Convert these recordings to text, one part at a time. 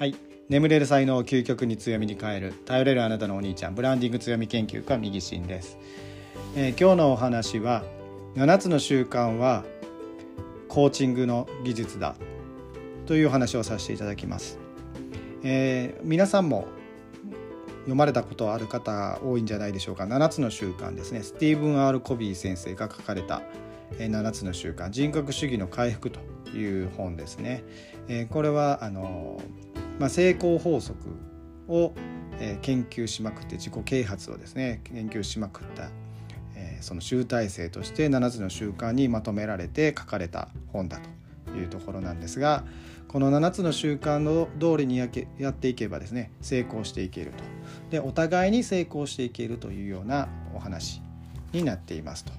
はい。眠れる才能を究極に強みに変える頼れるあなたのお兄ちゃんブランディング強み研究家右進です、えー、今日のお話は7つの習慣はコーチングの技術だという話をさせていただきます、えー、皆さんも読まれたことある方多いんじゃないでしょうか。7つの習慣ですね。スティーブン・アール・コビー先生が書かれた7つの習慣。人格主義の回復という本ですね。これはあのまあ、成功法則を、研究しまくって自己啓発をですね研究しまくった、その集大成として7つの習慣にまとめられて書かれた本だというところなんですがこの7つの習慣の通りにやけやっていけばですね成功していけるとでお互いに成功していけるというようなお話になっていますと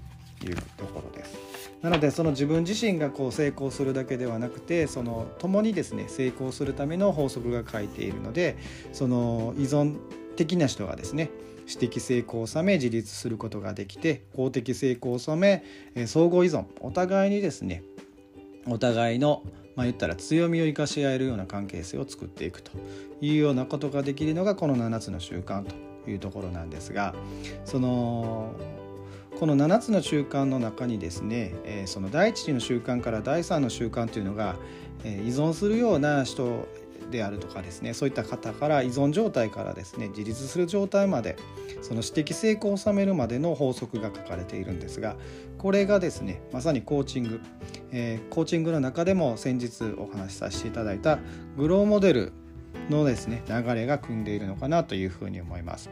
いうところです。なのでその自分自身がこう成功するだけではなくてその共にですね成功するための法則が書いているのでその依存的な人がですね私的成功を収め自立することができて公的成功を収め相互依存お互いにですねお互いのまあ、言ったら強みを生かし合えるような関係性を作っていくというようなことができるのがこの7つの習慣というところなんですがそのこの7つの習慣の中にですね、え、その第1の習慣から第3の習慣というのが、え、依存するような人であるとかですねそういった方から依存状態からですね自立する状態までその私的成功を収めるまでの法則が書かれているんですがこれがですねまさにコーチング、えー、コーチングの中でも先日お話しさせていただいたグローモデルのですね流れが組んでいるのかなというふうに思います。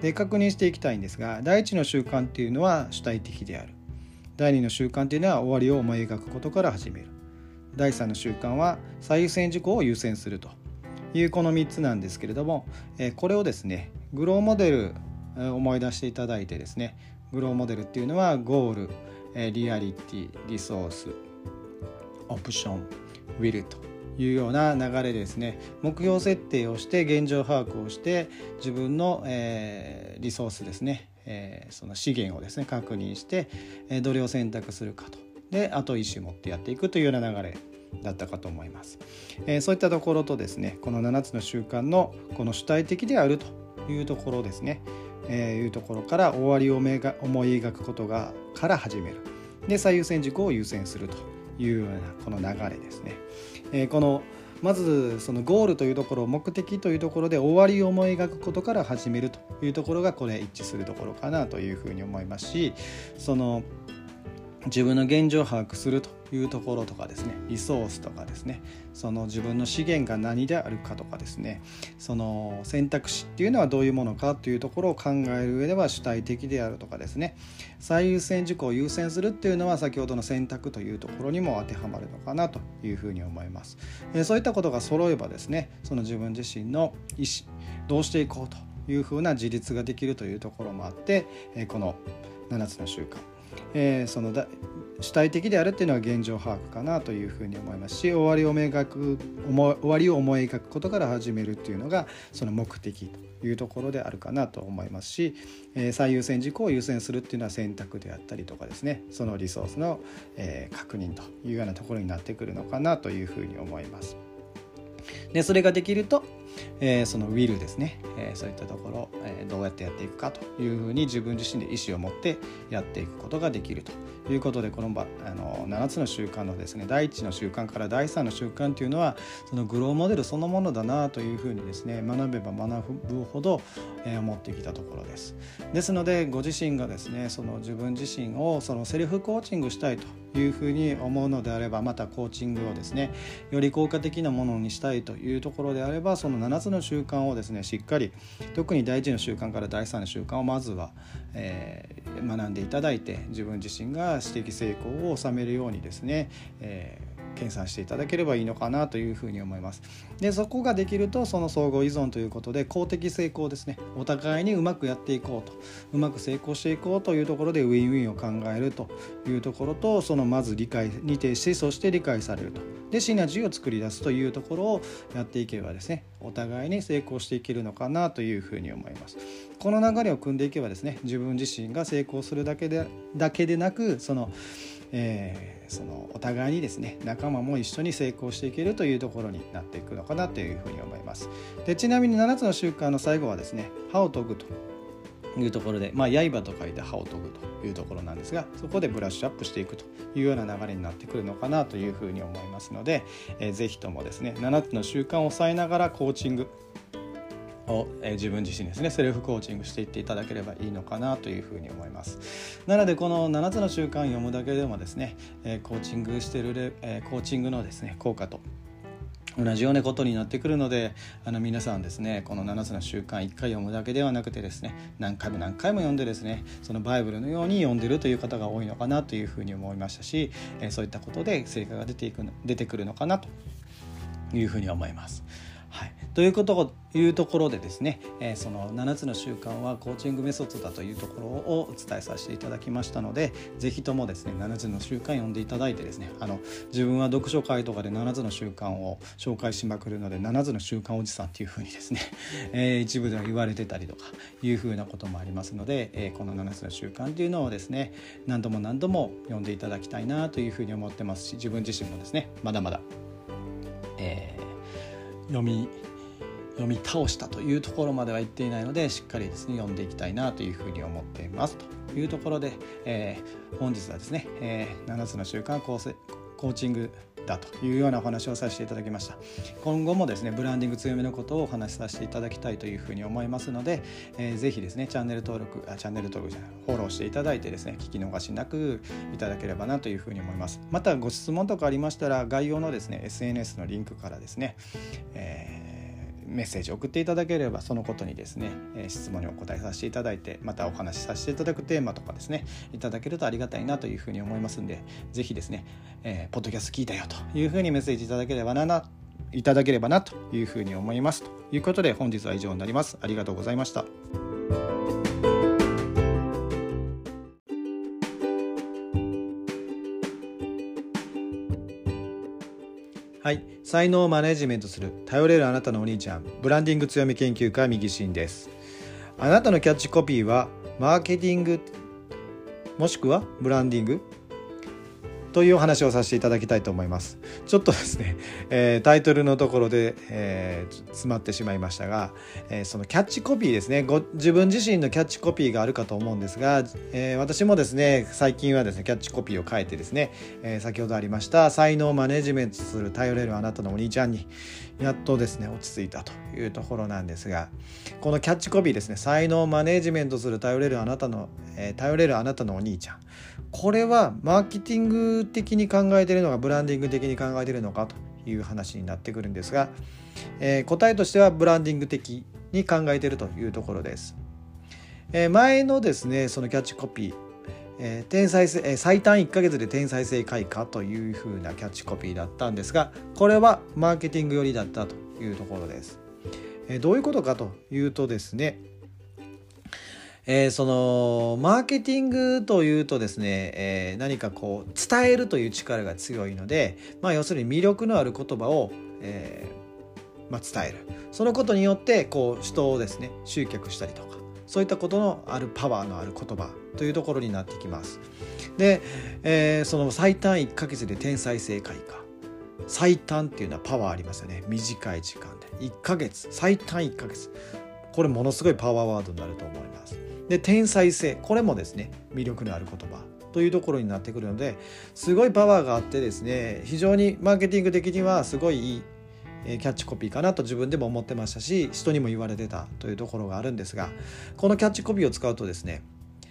で確認していきたいんですが第一の習慣っていうのは主体的である。第二の習慣っていうのは終わりを思い描くことから始める。第三の習慣は最優先事項を優先すると。いうこの3つなんですけれどもこれをですねグローモデル思い出していただいてですねグローモデルっていうのはゴールリアリティリソースオプションウィルというような流れですね。目標設定をして現状把握をして自分の、えー、リソースですね、えー、その資源をですね確認して、えー、どれを選択するかと。であと意思を持ってやっていくというような流れだったかと思います、えー、そういったところとですねこの7つの習慣のこの主体的であるというところですね、えー、いうところから終わりを思い描くことがから始める。で最優先事項を優先するというようなこの流れですね。えー、このまずそのゴールというところ目的というところで終わりを思い描くことから始めるというところがこれ一致するところかなというふうに思いますしその自分の現状を把握するというところとかですね。リソースとかですね。その自分の資源が何であるかとかですね。その選択肢っていうのはどういうものかというところを考える上では主体的であるとかですね。最優先事項を優先するっていうのは先ほどの選択というところにも当てはまるのかなというふうに思います。そういったことが揃えばですねその自分自身の意思どうしていこうというふうな自立ができるというところもあってこの7つの習慣。えー、そのだ主体的であるっていうのは現状把握かなというふうに思いますし終わりを描く終わりを思い描くことから始めるっていうのがその目的というところであるかなと思いますし、えー、最優先事項を優先するっていうのは選択であったりとかですねそのリソースの、えー、確認というようなところになってくるのかなというふうに思います。でそれができるとえー、そのウィルですね、えー、そういったところ、えー、どうやってやっていくかというふうに自分自身で意思を持ってやっていくことができるということでこのあの7つの習慣のですね第1の習慣から第3の習慣というのはそのグローモデルそのものだなというふうにですね学べば学ぶほど、えー、思ってきたところです。ですのでご自身がですねその自分自身をそのセルフコーチングしたいというふうに思うのであればまたコーチングをですねより効果的なものにしたいというところであればその7つの習慣をですねしっかり特に第1の習慣から第3の習慣をまずは、えー、学んでいただいて自分自身が私的成功を収めるようにですね、えー計算していただければいいのかなというふうに思います。でそこができるとその相互依存ということで公的成功ですね。お互いにうまくやっていこうと。うまく成功していこうというところでウィンウィンを考えるというところとそのまず理解に徹しそして理解されると。でシナジーを作り出すというところをやっていけばですねお互いに成功していけるのかなというふうに思います。この流れを組んでいけばですね自分自身が成功するだけでだけでなくそのえー、そのお互いにですね仲間も一緒に成功していけるというところになっていくのかなというふうに思います。でちなみに7つの習慣の最後はですね歯を研ぐというところで、まあ、刃と書いて歯を研ぐというところなんですがそこでブラッシュアップしていくというような流れになってくるのかなというふうに思いますので、えー、ぜひともですね7つの習慣を抑えながらコーチングを、え、自分自身ですねセルフコーチングしていっていただければいいのかなというふうに思いますなのでこの7つの習慣読むだけでもですね、え、コーチングしてる、え、コーチングのですね効果と同じようなことになってくるのであの皆さんですねこの7つの習慣1回読むだけではなくてですね何回も何回も読んでですねそのバイブルのように読んでるという方が多いのかなというふうに思いましたし、えそういったことで成果が出ていく出てくるのかなというふうに思います。はい、ということをいうところでですね、えー、その7つの習慣はコーチングメソッドだというところをお伝えさせていただきましたので是非ともですね7つの習慣読んでいただいてですねあの自分は読書会とかで7つの習慣を紹介しまくるので7つの習慣おじさんっていうふうにですね、えー、一部では言われてたりとかいうふうなこともありますので、えー、この7つの習慣っていうのをですね何度も何度も読んでいただきたいなというふうに思ってますし自分自身もですねまだまだ、えー、読み読み倒したというところまでは言っていないのでしっかりですね読んでいきたいなというふうに思っています。というところで、えー、本日はですね、えー、7つの習慣構成コーチングだというようなお話をさせていただきました。今後もですねブランディング強めのことをお話しさせていただきたいというふうに思いますので、えー、ぜひですねチャンネル登録あチャンネル登録じゃないフォローしていただいてですね聞き逃しなくいただければなというふうに思います。またご質問とかありましたら概要のですね SNS のリンクからですね、えーメッセージ送っていただければそのことにですね、え質問にお答えさせていただいてまたお話しさせていただくテーマとかですねいただけるとありがたいなというふうに思いますんで是非ですね、えー、ポッドキャスト聞いたよというふうにメッセージいただければないただければなというふうに思いますということで本日は以上になりますありがとうございました。はい、才能をマネジメントする頼れるあなたのお兄ちゃん。ブランディング強み研究家右進です。あなたのキャッチコピーはマーケティングもしくはブランディングというお話をさせていただきたいと思います。ちょっとですね、えー、タイトルのところで、えー、詰まってしまいましたが、えー、そのキャッチコピーですねご自分自身のキャッチコピーがあるかと思うんですが、え私もですね最近はですねキャッチコピーを変えてですね、え先ほどありました才能マネジメントする頼れるあなたのお兄ちゃんにやっとですね落ち着いたというところなんですがこのキャッチコピーですね才能マネジメントする頼れるあなたの、え頼れるあなたのお兄ちゃんこれはマーケティング的に考えてるのかブランディング的に考えてるのかという話になってくるんですが、えー、答えとしてはブランディング的に考えてるというところです。えー、前のですねそのキャッチコピーえー、天才、え、最短1ヶ月で天才性開花というふうなキャッチコピーだったんですがこれはマーケティング寄りだったというところです。え、どういうことかというとですねえー、そのマーケティングというとですね、えー、何かこう伝えるという力が強いので、まあ、要するに魅力のある言葉を、えーまあ、伝える。そのことによってこう人をですね集客したりとかそういったことのあるパワーのある言葉というところになってきます。で、え、その最短1ヶ月で天才性開花最短っていうのはパワーありますよね。短い時間で。1ヶ月。最短1ヶ月。これものすごいパワーワードになると思います。で天才性これもですね魅力のある言葉というところになってくるのですごいパワーがあってですね非常にマーケティング的にはすごいいいキャッチコピーかなと自分でも思ってましたし人にも言われてたというところがあるんですがこのキャッチコピーを使うとですね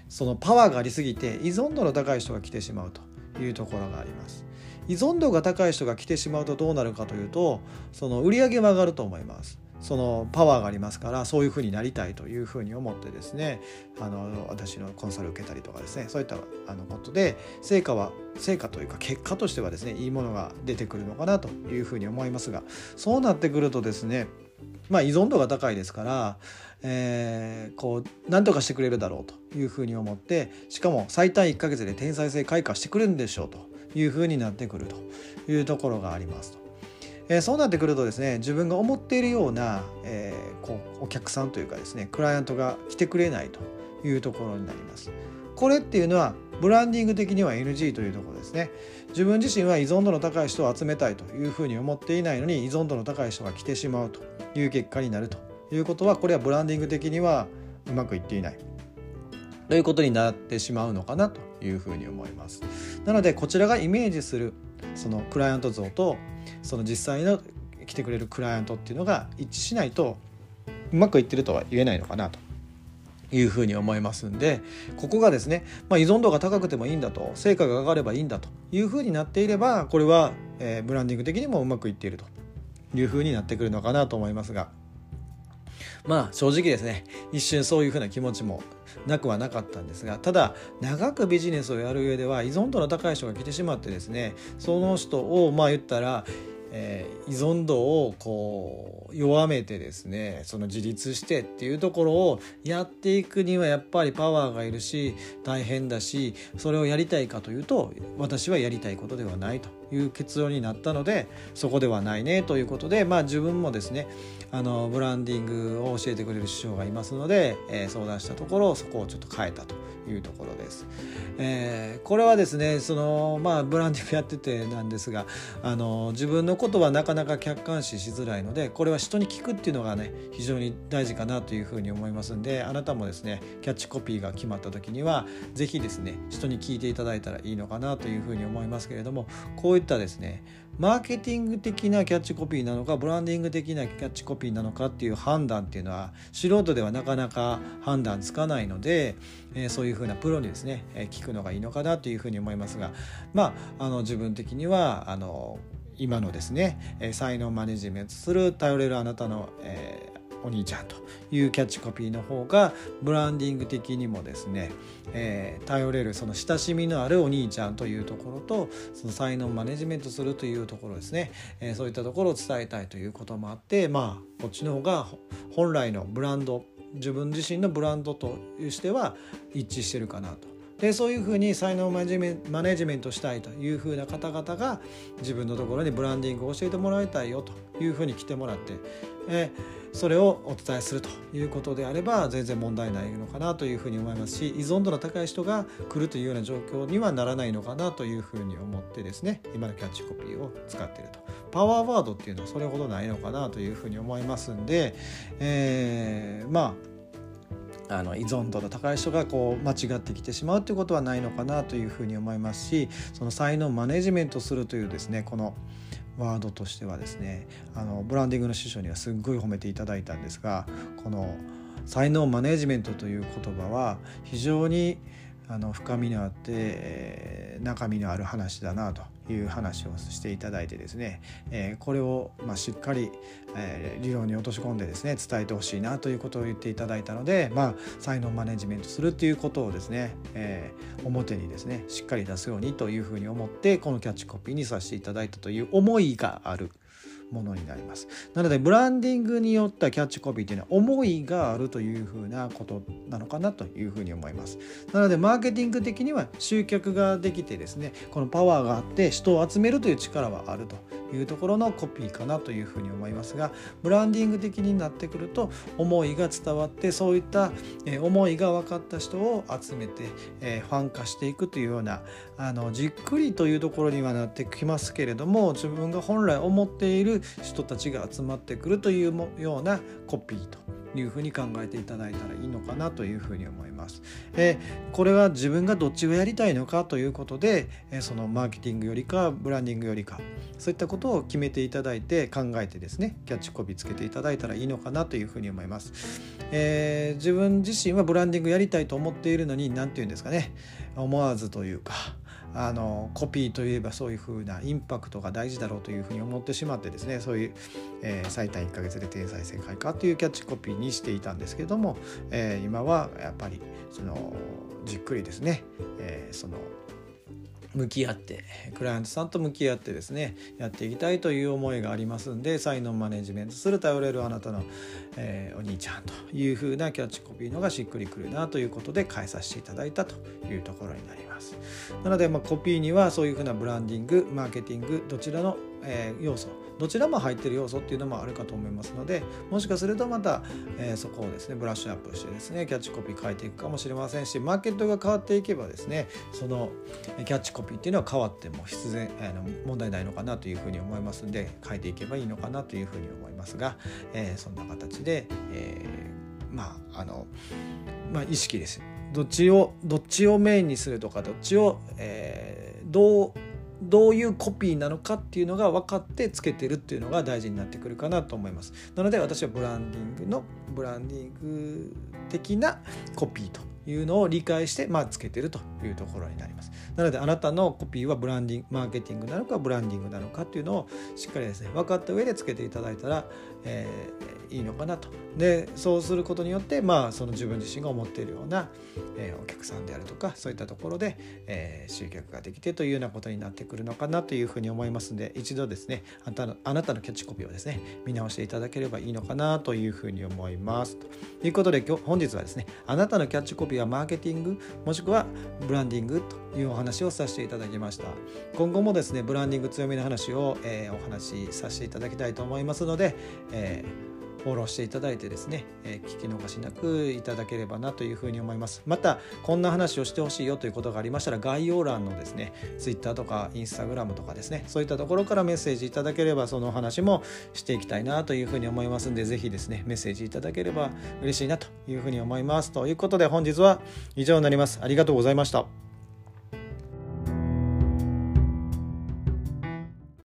そのパワーがありすぎて依存度の高い人が来てしまうというところがあります。依存度が高い人が来てしまうとどうなるかというとその売り上げも上がると思います。そのパワーがありますからそういうふうになりたいというふうに思ってですねあの私のコンサルを受けたりとかですねそういったあのことで成果は成果というか結果としてはですねいいものが出てくるのかなというふうに思いますがそうなってくるとですねまあ依存度が高いですから、えー、こう何とかしてくれるだろうというふうに思ってしかも最短1ヶ月で天才性開花してくれるんでしょうというふうになってくるというところがありますと。えー、そうなってくるとですね自分が思っているような、えー、こうお客さんというかですねクライアントが来てくれないというところになります。これっていうのはブランディング的には NG というところですね。自分自身は依存度の高い人を集めたいというふうに思っていないのに依存度の高い人が来てしまうという結果になるということはこれはブランディング的にはうまくいっていない。ということになってしまうのかなというふうに思います。なのでこちらがイメージするそのクライアント像とその実際の来てくれるクライアントっていうのが一致しないとうまくいってるとは言えないのかなというふうに思いますんでここがですね、まあ、依存度が高くてもいいんだと成果が上がればいいんだというふうになっていればこれは、えー、ブランディング的にもうまくいっているというふうになってくるのかなと思いますが。まあ正直ですね一瞬そういうふうな気持ちもなくはなかったんですがただ長くビジネスをやる上では依存度の高い人が来てしまってですねその人をまあ言ったらえー、依存度をこう弱めてですねその自立してっていうところをやっていくにはやっぱりパワーがいるし大変だしそれをやりたいかというと私はやりたいことではないと。いう結論になったのでそこではないねということでまあ自分もですねあのブランディングを教えてくれる師匠がいますので、えー、相談したところそこをちょっと変えたというところです。えー、これはですねそのまあブランディングやっててなんですがあの自分のことはなかなか客観視しづらいのでこれは人に聞くっていうのがね非常に大事かなというふうに思いますんであなたもですねキャッチコピーが決まった時には是非ですね人に聞いていただいたらいいのかなというふうに思いますけれどもこうういったですねマーケティング的なキャッチコピーなのかブランディング的なキャッチコピーなのかっていう判断っていうのは素人ではなかなか判断つかないので、え、そういうふうなプロにですね、え、聞くのがいいのかなというふうに思いますがまああの自分的にはあの今のですね、え、才能マネジメントする頼れるあなたの、えーお兄ちゃんというキャッチコピーの方がブランディング的にもですね、えー、頼れるその親しみのあるお兄ちゃんというところとその才能マネジメントするというところですね、えー、そういったところを伝えたいということもあってまあこっちの方が本来のブランド自分自身のブランドとしては一致してるかなと。でそういうふうに才能マネジメントしたいというふうな方々が自分のところにブランディングを教えてもらいたいよというふうに来てもらって、えそれをお伝えするということであれば全然問題ないのかなというふうに思いますし依存度の高い人が来るというような状況にはならないのかなというふうに思ってですね今のキャッチコピーを使っていると。パワーワードっていうのはそれほどないのかなというふうに思いますんで、えー、まああの依存度の高い人がこう間違ってきてしまうということはないのかなというふうに思いますしその才能をマネジメントするというですねこのワードとしてはですねあのブランディングの師匠にはすっごい褒めていただいたんですがこの才能マネジメントという言葉は非常にあの深みのあって、えー、中身のある話だなという話をしていただいてですね、えー、これを、まあ、しっかり、えー、理論に落とし込んでですね伝えてほしいなということを言っていただいたので、まあ、才能マネジメントするっていうことをですね、えー、表にですねしっかり出すようにというふうに思ってこのキャッチコピーにさせていただいたという思いがある。ものになります。なのでブランディングによったキャッチコピーというのは思いがあるというふうなことなのかなというふうに思います。なのでマーケティング的には集客ができてですねこのパワーがあって人を集めるという力はあるというところのコピーかなというふうに思いますがブランディング的になってくると思いが伝わってそういった思いが分かった人を集めてファン化していくというようなあのじっくりというところにはなってきますけれども自分が本来思っている人たちが集まってくるというようなコピーというふうに考えていただいたらいいのかなというふうに思います。えこれは自分がどっちをやりたいのかということで、えそのマーケティングよりかブランディングよりかそういったことを決めていただいて考えてですねキャッチコピーつけていただいたらいいのかなというふうに思います。えー、自分自身はブランディングやりたいと思っているのに何て言うんですかね思わずというかあのコピーといえばそういう風なインパクトが大事だろうというふうに思ってしまってですねそういう、えー、最短1ヶ月で天才正解かというキャッチコピーにしていたんですけども、えー、今はやっぱりそのじっくりですね、えー、その向き合ってクライアントさんと向き合ってですねやっていきたいという思いがありますんで才能マネジメントする頼れるあなたの、えー、お兄ちゃんというふうなキャッチコピーのがしっくりくるなということで変えさせていただいたというところになります。なので、まあ、コピーにはそういうふうなブランディングマーケティングどちらのえー、要素どちらも入ってる要素っていうのもあるかと思いますのでもしかするとまた、えー、そこをですねブラッシュアップしてですねキャッチコピー変えていくかもしれませんしマーケットが変わっていけばですねそのキャッチコピーっていうのは変わっても必然、えー、問題ないのかなというふうに思いますんで変えていけばいいのかなというふうに思いますが、えー、そんな形で、えー、まああのまあ意識です。どっちをどっちをメインにするとかどっちを、えー、どうどういうコピーなのかっていうのが分かってつけてるっていうのが大事になってくるかなと思います。なので私はブランディングのブランディング的なコピーというのを理解して、まあ、つけてると。いうところになります。なのであなたのコピーはブランディングマーケティングなのかブランディングなのかっていうのをしっかりですね分かった上でつけていただいたら、えー、いいのかなと。でそうすることによってまあその自分自身が思っているような、えー、お客さんであるとかそういったところで、えー、集客ができてというようなことになってくるのかなというふうに思いますので一度ですねあなたのあなたのキャッチコピーをですね見直していただければいいのかなというふうに思いますということで今日本日はですねあなたのキャッチコピーはマーケティングもしくはブランディングというお話をさせていただきました。今後もですねブランディング強みの話を、えー、お話しさせていただきたいと思いますので、えーフォローしていただいてですね、え、聞き逃しなくいただければなというふうに思います。またこんな話をしてほしいよということがありましたら概要欄のですね Twitter とか Instagram とかですねそういったところからメッセージいただければそのお話もしていきたいなというふうに思いますんで是非ですねメッセージいただければ嬉しいなというふうに思います。ということで本日は以上になります。ありがとうございました。